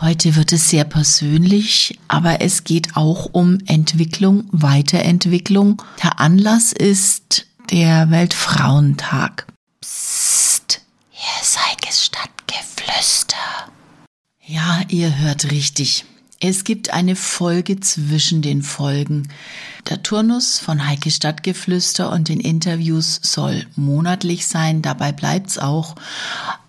Heute wird es sehr persönlich, aber es geht auch um Entwicklung, Weiterentwicklung. Der Anlass ist der Weltfrauentag. Psst, hier ist Heikes Stadtgeflüster. Ja, ihr hört richtig. Es gibt eine Folge zwischen den Folgen. Der Turnus von Heike Stadtgeflüster und den Interviews soll monatlich sein, dabei bleibt's auch.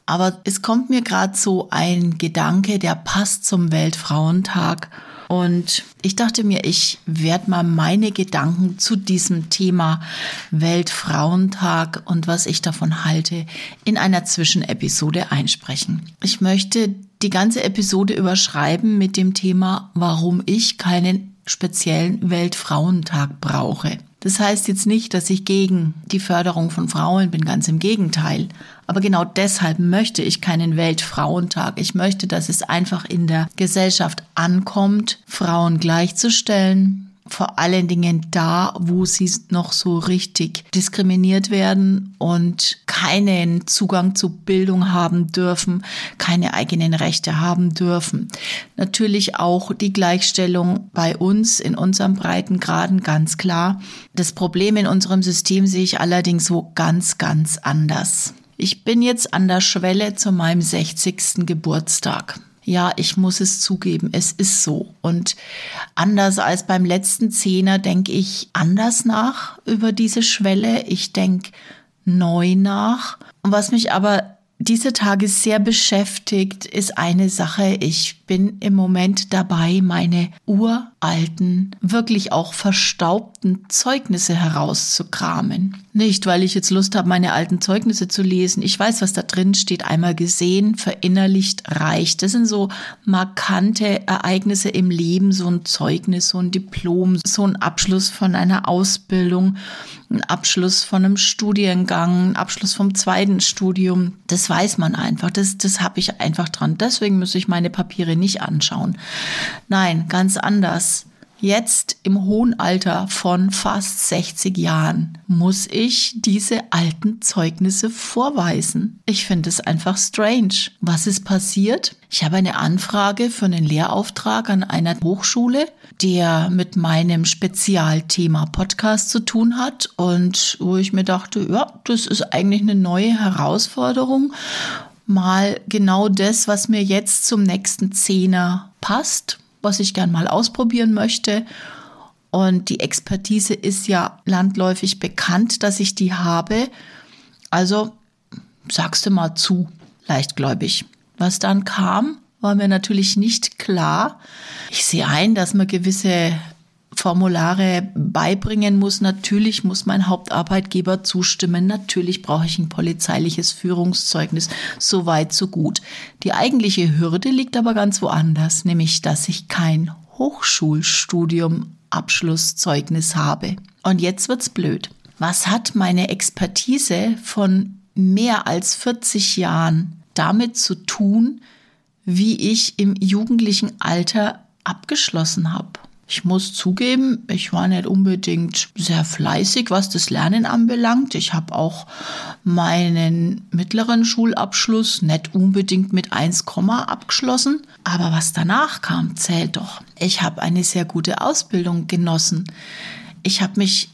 Aber es kommt mir gerade so ein Gedanke, der passt zum Weltfrauentag. Und ich dachte mir, ich werde mal meine Gedanken zu diesem Thema Weltfrauentag und was ich davon halte in einer Zwischenepisode einsprechen. Ich möchte die ganze Episode überschreiben mit dem Thema, warum ich keinen speziellen Weltfrauentag brauche. Das heißt jetzt nicht, dass ich gegen die Förderung von Frauen bin, ganz im Gegenteil. Aber genau deshalb möchte ich keinen Weltfrauentag. Ich möchte, dass es einfach in der Gesellschaft ankommt, Frauen gleichzustellen, vor allen Dingen da, wo sie noch so richtig diskriminiert werden und keinen Zugang zu Bildung haben dürfen, keine eigenen Rechte haben dürfen. Natürlich auch die Gleichstellung bei uns in unserem Breitengraden ganz klar. Das Problem in unserem System sehe ich allerdings so ganz, ganz anders. Ich bin jetzt an der Schwelle zu meinem 60. Geburtstag ja, ich muss es zugeben, es ist so. Und anders als beim letzten Zehner denke ich anders nach über diese Schwelle. Ich denke neu nach. Und was mich aber diese Tage sehr beschäftigt, ist eine Sache. Ich bin im Moment dabei, meine uralten, wirklich auch verstaubten Zeugnisse herauszukramen. Nicht, weil ich jetzt Lust habe, meine alten Zeugnisse zu lesen. Ich weiß, was da drin steht. Einmal gesehen, verinnerlicht, reicht. Das sind so markante Ereignisse im Leben, so ein Zeugnis, so ein Diplom, so ein Abschluss von einer Ausbildung ein Abschluss von einem Studiengang, ein Abschluss vom zweiten Studium. Das weiß man einfach. Das, das habe ich einfach dran. Deswegen muss ich meine Papiere nicht anschauen. Nein, ganz anders. Jetzt im hohen Alter von fast 60 Jahren muss ich diese alten Zeugnisse vorweisen. Ich finde es einfach strange. Was ist passiert? Ich habe eine Anfrage für einen Lehrauftrag an einer Hochschule, der mit meinem Spezialthema Podcast zu tun hat und wo ich mir dachte, ja, das ist eigentlich eine neue Herausforderung mal genau das, was mir jetzt zum nächsten Zehner passt was ich gern mal ausprobieren möchte. Und die Expertise ist ja landläufig bekannt, dass ich die habe. Also sagst du mal zu, leichtgläubig. Was dann kam, war mir natürlich nicht klar. Ich sehe ein, dass man gewisse Formulare beibringen muss. Natürlich muss mein Hauptarbeitgeber zustimmen. Natürlich brauche ich ein polizeiliches Führungszeugnis. So weit, so gut. Die eigentliche Hürde liegt aber ganz woanders, nämlich, dass ich kein Hochschulstudium Abschlusszeugnis habe. Und jetzt wird's blöd. Was hat meine Expertise von mehr als 40 Jahren damit zu tun, wie ich im jugendlichen Alter abgeschlossen habe? Ich muss zugeben, ich war nicht unbedingt sehr fleißig, was das Lernen anbelangt. Ich habe auch meinen mittleren Schulabschluss nicht unbedingt mit 1, abgeschlossen. Aber was danach kam, zählt doch. Ich habe eine sehr gute Ausbildung genossen. Ich habe mich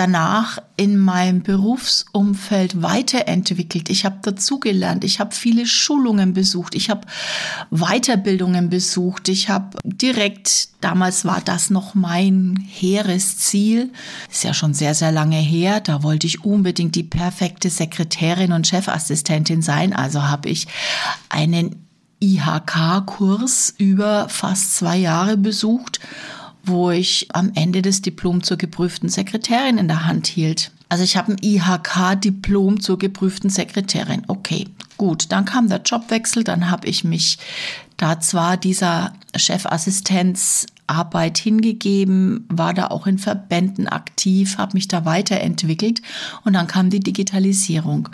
danach in meinem Berufsumfeld weiterentwickelt. Ich habe dazugelernt. Ich habe viele Schulungen besucht. Ich habe Weiterbildungen besucht. Ich habe direkt, damals war das noch mein hehres Ziel. Ist ja schon sehr, sehr lange her. Da wollte ich unbedingt die perfekte Sekretärin und Chefassistentin sein. Also habe ich einen IHK-Kurs über fast zwei Jahre besucht wo ich am Ende des Diplom zur geprüften Sekretärin in der Hand hielt. Also ich habe ein IHK-Diplom zur geprüften Sekretärin. Okay, gut. Dann kam der Jobwechsel. Dann habe ich mich da zwar dieser Chefassistenzarbeit hingegeben, war da auch in Verbänden aktiv, habe mich da weiterentwickelt und dann kam die Digitalisierung.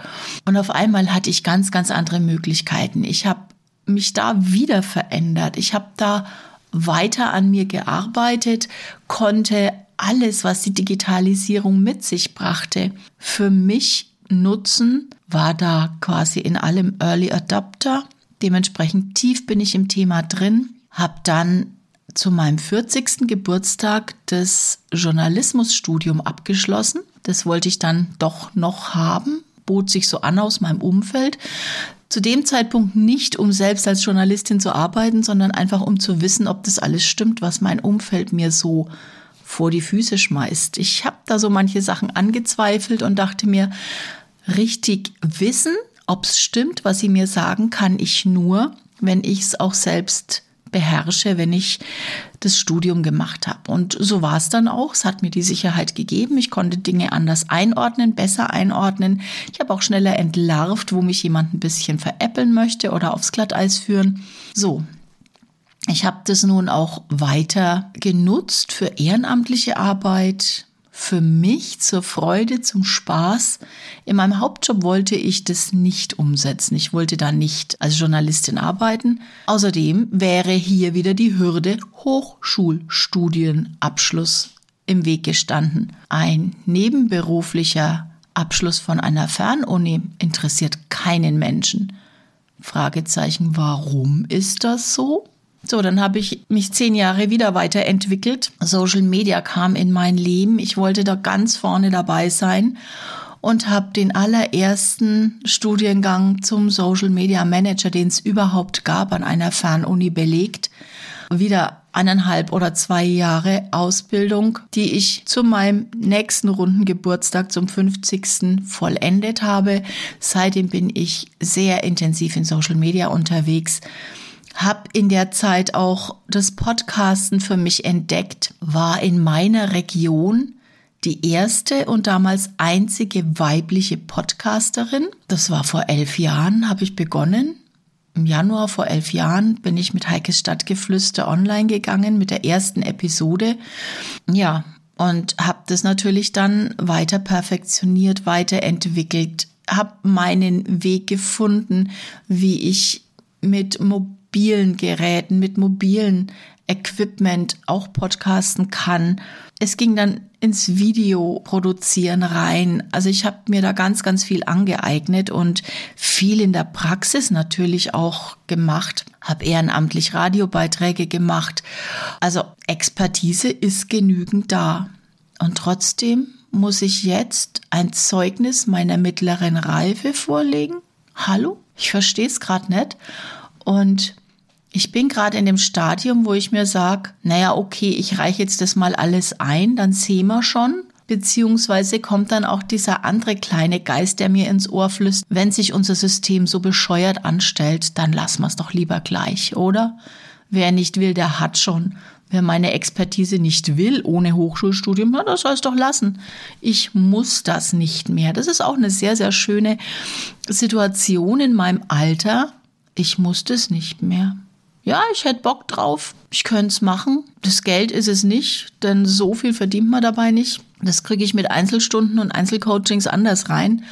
Und auf einmal hatte ich ganz, ganz andere Möglichkeiten. Ich habe mich da wieder verändert. Ich habe da weiter an mir gearbeitet, konnte alles, was die Digitalisierung mit sich brachte, für mich nutzen, war da quasi in allem Early Adapter. Dementsprechend tief bin ich im Thema drin, habe dann zu meinem 40. Geburtstag das Journalismusstudium abgeschlossen. Das wollte ich dann doch noch haben, bot sich so an aus meinem Umfeld. Zu dem Zeitpunkt nicht, um selbst als Journalistin zu arbeiten, sondern einfach um zu wissen, ob das alles stimmt, was mein Umfeld mir so vor die Füße schmeißt. Ich habe da so manche Sachen angezweifelt und dachte mir, richtig wissen, ob es stimmt, was sie mir sagen, kann ich nur, wenn ich es auch selbst beherrsche, wenn ich das Studium gemacht habe. Und so war es dann auch. Es hat mir die Sicherheit gegeben. Ich konnte Dinge anders einordnen, besser einordnen. Ich habe auch schneller entlarvt, wo mich jemand ein bisschen veräppeln möchte oder aufs Glatteis führen. So. Ich habe das nun auch weiter genutzt für ehrenamtliche Arbeit, für mich zur Freude, zum Spaß. In meinem Hauptjob wollte ich das nicht umsetzen. Ich wollte da nicht als Journalistin arbeiten. Außerdem wäre hier wieder die Hürde Hochschulstudienabschluss im Weg gestanden. Ein nebenberuflicher Abschluss von einer Fernuni interessiert keinen Menschen. Fragezeichen, warum ist das so? So, dann habe ich mich zehn Jahre wieder weiterentwickelt. Social Media kam in mein Leben. Ich wollte da ganz vorne dabei sein und habe den allerersten Studiengang zum Social Media Manager, den es überhaupt gab, an einer Fernuni belegt. Wieder eineinhalb oder zwei Jahre Ausbildung, die ich zu meinem nächsten runden Geburtstag zum 50. vollendet habe. Seitdem bin ich sehr intensiv in Social Media unterwegs habe in der Zeit auch das Podcasten für mich entdeckt, war in meiner Region die erste und damals einzige weibliche Podcasterin. Das war vor elf Jahren, habe ich begonnen. Im Januar vor elf Jahren bin ich mit Heikes Stadtgeflüster online gegangen mit der ersten Episode. Ja, und habe das natürlich dann weiter perfektioniert, weiterentwickelt, habe meinen Weg gefunden, wie ich mit Mobil mobilen Geräten, mit mobilen Equipment auch podcasten kann. Es ging dann ins Video produzieren rein. Also ich habe mir da ganz, ganz viel angeeignet und viel in der Praxis natürlich auch gemacht. Habe ehrenamtlich Radiobeiträge gemacht. Also Expertise ist genügend da. Und trotzdem muss ich jetzt ein Zeugnis meiner mittleren Reife vorlegen. Hallo? Ich verstehe es gerade nicht. Und ich bin gerade in dem Stadium, wo ich mir sage, naja, okay, ich reiche jetzt das mal alles ein, dann sehen wir schon. Beziehungsweise kommt dann auch dieser andere kleine Geist, der mir ins Ohr flüstert, wenn sich unser System so bescheuert anstellt, dann lassen wir es doch lieber gleich, oder? Wer nicht will, der hat schon. Wer meine Expertise nicht will, ohne Hochschulstudium, na, das soll es doch lassen. Ich muss das nicht mehr. Das ist auch eine sehr, sehr schöne Situation in meinem Alter. Ich muss das nicht mehr ja, ich hätte Bock drauf, ich könnte es machen. Das Geld ist es nicht, denn so viel verdient man dabei nicht. Das kriege ich mit Einzelstunden und Einzelcoachings anders rein.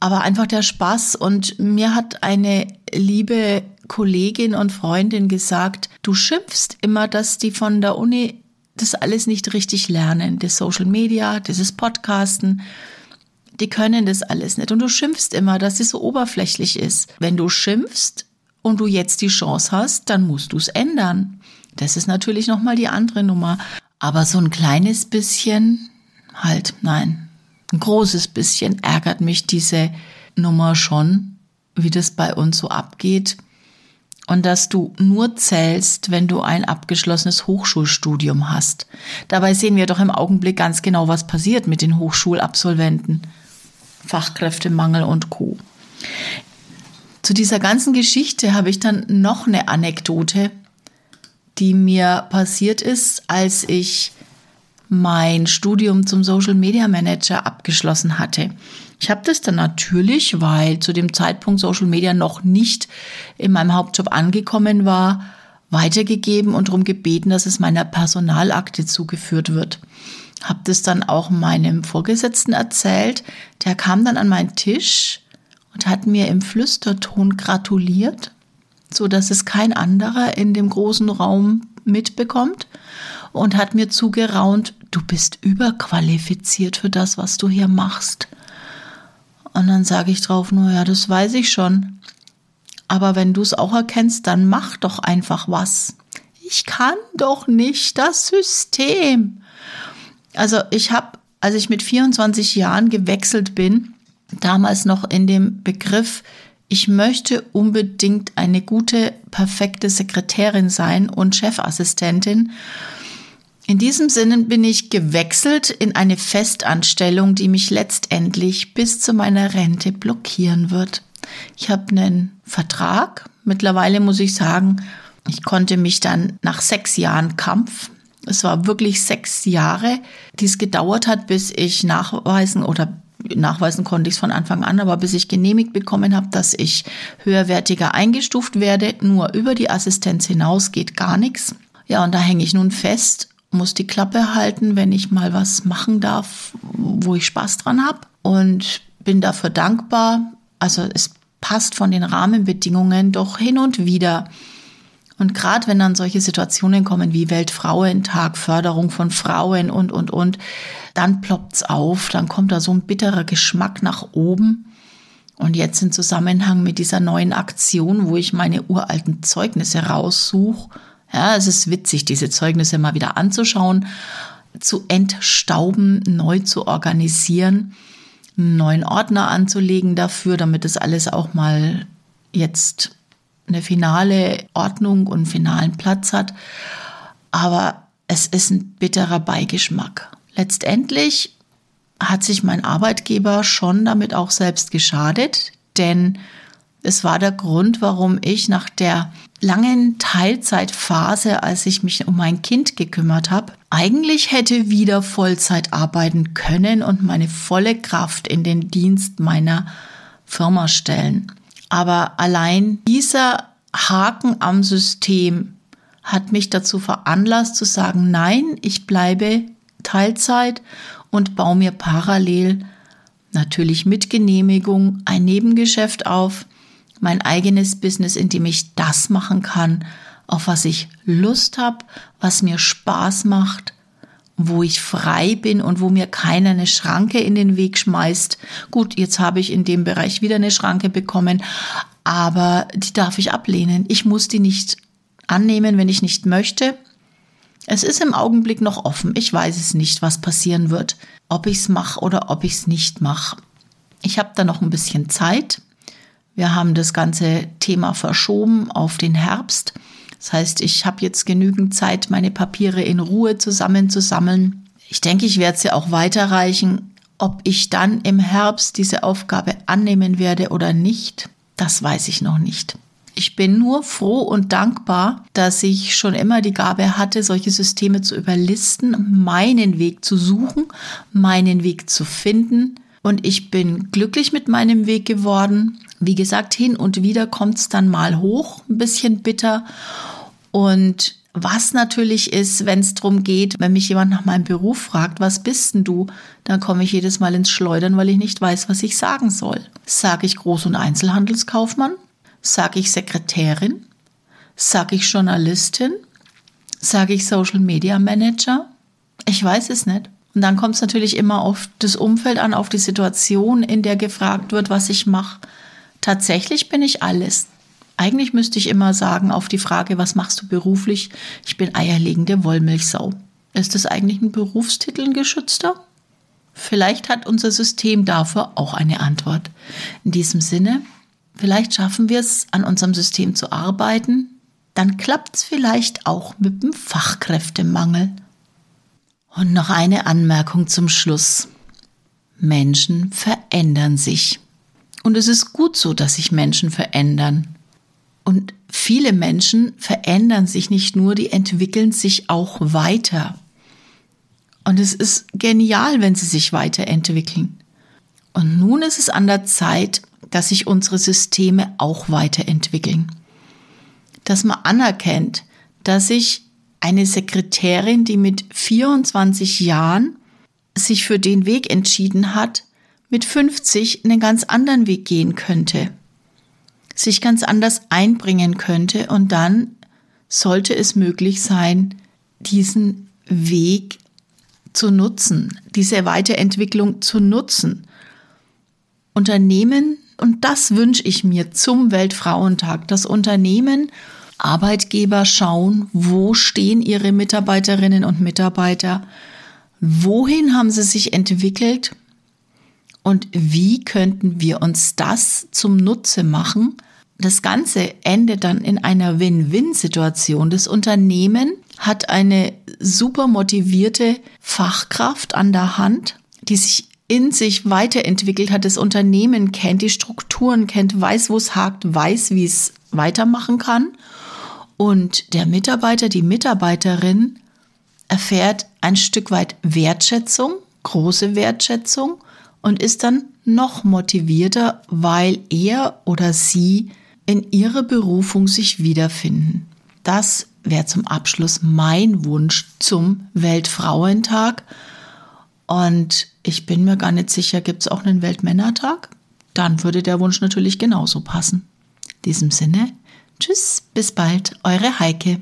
Aber einfach der Spaß. Und mir hat eine liebe Kollegin und Freundin gesagt, du schimpfst immer, dass die von der Uni das alles nicht richtig lernen. Das Social Media, dieses Podcasten. Die können das alles nicht. Und du schimpfst immer, dass es so oberflächlich ist. Wenn du schimpfst, und du jetzt die Chance hast, dann musst du es ändern. Das ist natürlich nochmal die andere Nummer. Aber so ein kleines bisschen, halt, nein, ein großes bisschen ärgert mich diese Nummer schon, wie das bei uns so abgeht. Und dass du nur zählst, wenn du ein abgeschlossenes Hochschulstudium hast. Dabei sehen wir doch im Augenblick ganz genau, was passiert mit den Hochschulabsolventen. Fachkräftemangel und Co. Zu dieser ganzen Geschichte habe ich dann noch eine Anekdote, die mir passiert ist, als ich mein Studium zum Social Media Manager abgeschlossen hatte. Ich habe das dann natürlich, weil zu dem Zeitpunkt Social Media noch nicht in meinem Hauptjob angekommen war, weitergegeben und darum gebeten, dass es meiner Personalakte zugeführt wird. Habe das dann auch meinem Vorgesetzten erzählt. Der kam dann an meinen Tisch und hat mir im Flüsterton gratuliert, so dass es kein anderer in dem großen Raum mitbekommt und hat mir zugeraunt, du bist überqualifiziert für das, was du hier machst. Und dann sage ich drauf nur, ja, das weiß ich schon. Aber wenn du es auch erkennst, dann mach doch einfach was. Ich kann doch nicht das System. Also ich habe, als ich mit 24 Jahren gewechselt bin, damals noch in dem Begriff, ich möchte unbedingt eine gute, perfekte Sekretärin sein und Chefassistentin. In diesem Sinne bin ich gewechselt in eine Festanstellung, die mich letztendlich bis zu meiner Rente blockieren wird. Ich habe einen Vertrag. Mittlerweile muss ich sagen, ich konnte mich dann nach sechs Jahren Kampf, es war wirklich sechs Jahre, die es gedauert hat, bis ich nachweisen oder nachweisen konnte ich es von Anfang an, aber bis ich genehmigt bekommen habe, dass ich höherwertiger eingestuft werde, nur über die Assistenz hinaus geht gar nichts. Ja, und da hänge ich nun fest, muss die Klappe halten, wenn ich mal was machen darf, wo ich Spaß dran habe und bin dafür dankbar. Also es passt von den Rahmenbedingungen doch hin und wieder. Und gerade wenn dann solche Situationen kommen wie Weltfrauentag, Förderung von Frauen und, und, und, dann ploppt's auf, dann kommt da so ein bitterer Geschmack nach oben. Und jetzt im Zusammenhang mit dieser neuen Aktion, wo ich meine uralten Zeugnisse raussuche, ja, es ist witzig, diese Zeugnisse mal wieder anzuschauen, zu entstauben, neu zu organisieren, einen neuen Ordner anzulegen dafür, damit es alles auch mal jetzt eine finale Ordnung und finalen Platz hat. Aber es ist ein bitterer Beigeschmack. Letztendlich hat sich mein Arbeitgeber schon damit auch selbst geschadet, denn es war der Grund, warum ich nach der langen Teilzeitphase, als ich mich um mein Kind gekümmert habe, eigentlich hätte wieder Vollzeit arbeiten können und meine volle Kraft in den Dienst meiner Firma stellen. Aber allein dieser Haken am System hat mich dazu veranlasst zu sagen, nein, ich bleibe Teilzeit und baue mir parallel natürlich mit Genehmigung ein Nebengeschäft auf, mein eigenes Business, in dem ich das machen kann, auf was ich Lust habe, was mir Spaß macht, wo ich frei bin und wo mir keiner eine Schranke in den Weg schmeißt. Gut, jetzt habe ich in dem Bereich wieder eine Schranke bekommen, aber die darf ich ablehnen. Ich muss die nicht annehmen, wenn ich nicht möchte. Es ist im Augenblick noch offen. Ich weiß es nicht, was passieren wird, ob ich es mache oder ob ich es nicht mache. Ich habe da noch ein bisschen Zeit. Wir haben das ganze Thema verschoben auf den Herbst. Das heißt, ich habe jetzt genügend Zeit, meine Papiere in Ruhe zusammenzusammeln. Ich denke, ich werde sie auch weiterreichen. Ob ich dann im Herbst diese Aufgabe annehmen werde oder nicht, das weiß ich noch nicht. Ich bin nur froh und dankbar, dass ich schon immer die Gabe hatte, solche Systeme zu überlisten, meinen Weg zu suchen, meinen Weg zu finden. Und ich bin glücklich mit meinem Weg geworden. Wie gesagt, hin und wieder kommt es dann mal hoch, ein bisschen bitter. Und was natürlich ist, wenn es darum geht, wenn mich jemand nach meinem Beruf fragt, was bist denn du, dann komme ich jedes Mal ins Schleudern, weil ich nicht weiß, was ich sagen soll. Sage ich Groß- und Einzelhandelskaufmann? Sage ich Sekretärin? Sage ich Journalistin? Sage ich Social Media Manager? Ich weiß es nicht. Und dann kommt es natürlich immer auf das Umfeld an, auf die Situation, in der gefragt wird, was ich mache. Tatsächlich bin ich alles. Eigentlich müsste ich immer sagen auf die Frage, was machst du beruflich? Ich bin eierlegende Wollmilchsau. Ist das eigentlich ein Berufstitel, ein geschützter? Vielleicht hat unser System dafür auch eine Antwort. In diesem Sinne, vielleicht schaffen wir es, an unserem System zu arbeiten, dann klappt es vielleicht auch mit dem Fachkräftemangel. Und noch eine Anmerkung zum Schluss. Menschen verändern sich. Und es ist gut so, dass sich Menschen verändern. Und viele Menschen verändern sich nicht nur, die entwickeln sich auch weiter. Und es ist genial, wenn sie sich weiterentwickeln. Und nun ist es an der Zeit, dass sich unsere Systeme auch weiterentwickeln. Dass man anerkennt, dass sich eine Sekretärin, die mit 24 Jahren sich für den Weg entschieden hat, mit 50 einen ganz anderen Weg gehen könnte sich ganz anders einbringen könnte und dann sollte es möglich sein, diesen Weg zu nutzen, diese Weiterentwicklung zu nutzen. Unternehmen und das wünsche ich mir zum Weltfrauentag, dass Unternehmen, Arbeitgeber schauen, wo stehen ihre Mitarbeiterinnen und Mitarbeiter, wohin haben sie sich entwickelt und wie könnten wir uns das zum Nutze machen. Das Ganze endet dann in einer Win-Win-Situation. Das Unternehmen hat eine super motivierte Fachkraft an der Hand, die sich in sich weiterentwickelt hat, das Unternehmen kennt, die Strukturen kennt, weiß, wo es hakt, weiß, wie es weitermachen kann. Und der Mitarbeiter, die Mitarbeiterin erfährt ein Stück weit Wertschätzung, große Wertschätzung und ist dann noch motivierter, weil er oder sie in ihrer Berufung sich wiederfinden. Das wäre zum Abschluss mein Wunsch zum Weltfrauentag. Und ich bin mir gar nicht sicher, gibt es auch einen Weltmännertag? Dann würde der Wunsch natürlich genauso passen. In diesem Sinne, tschüss, bis bald, eure Heike.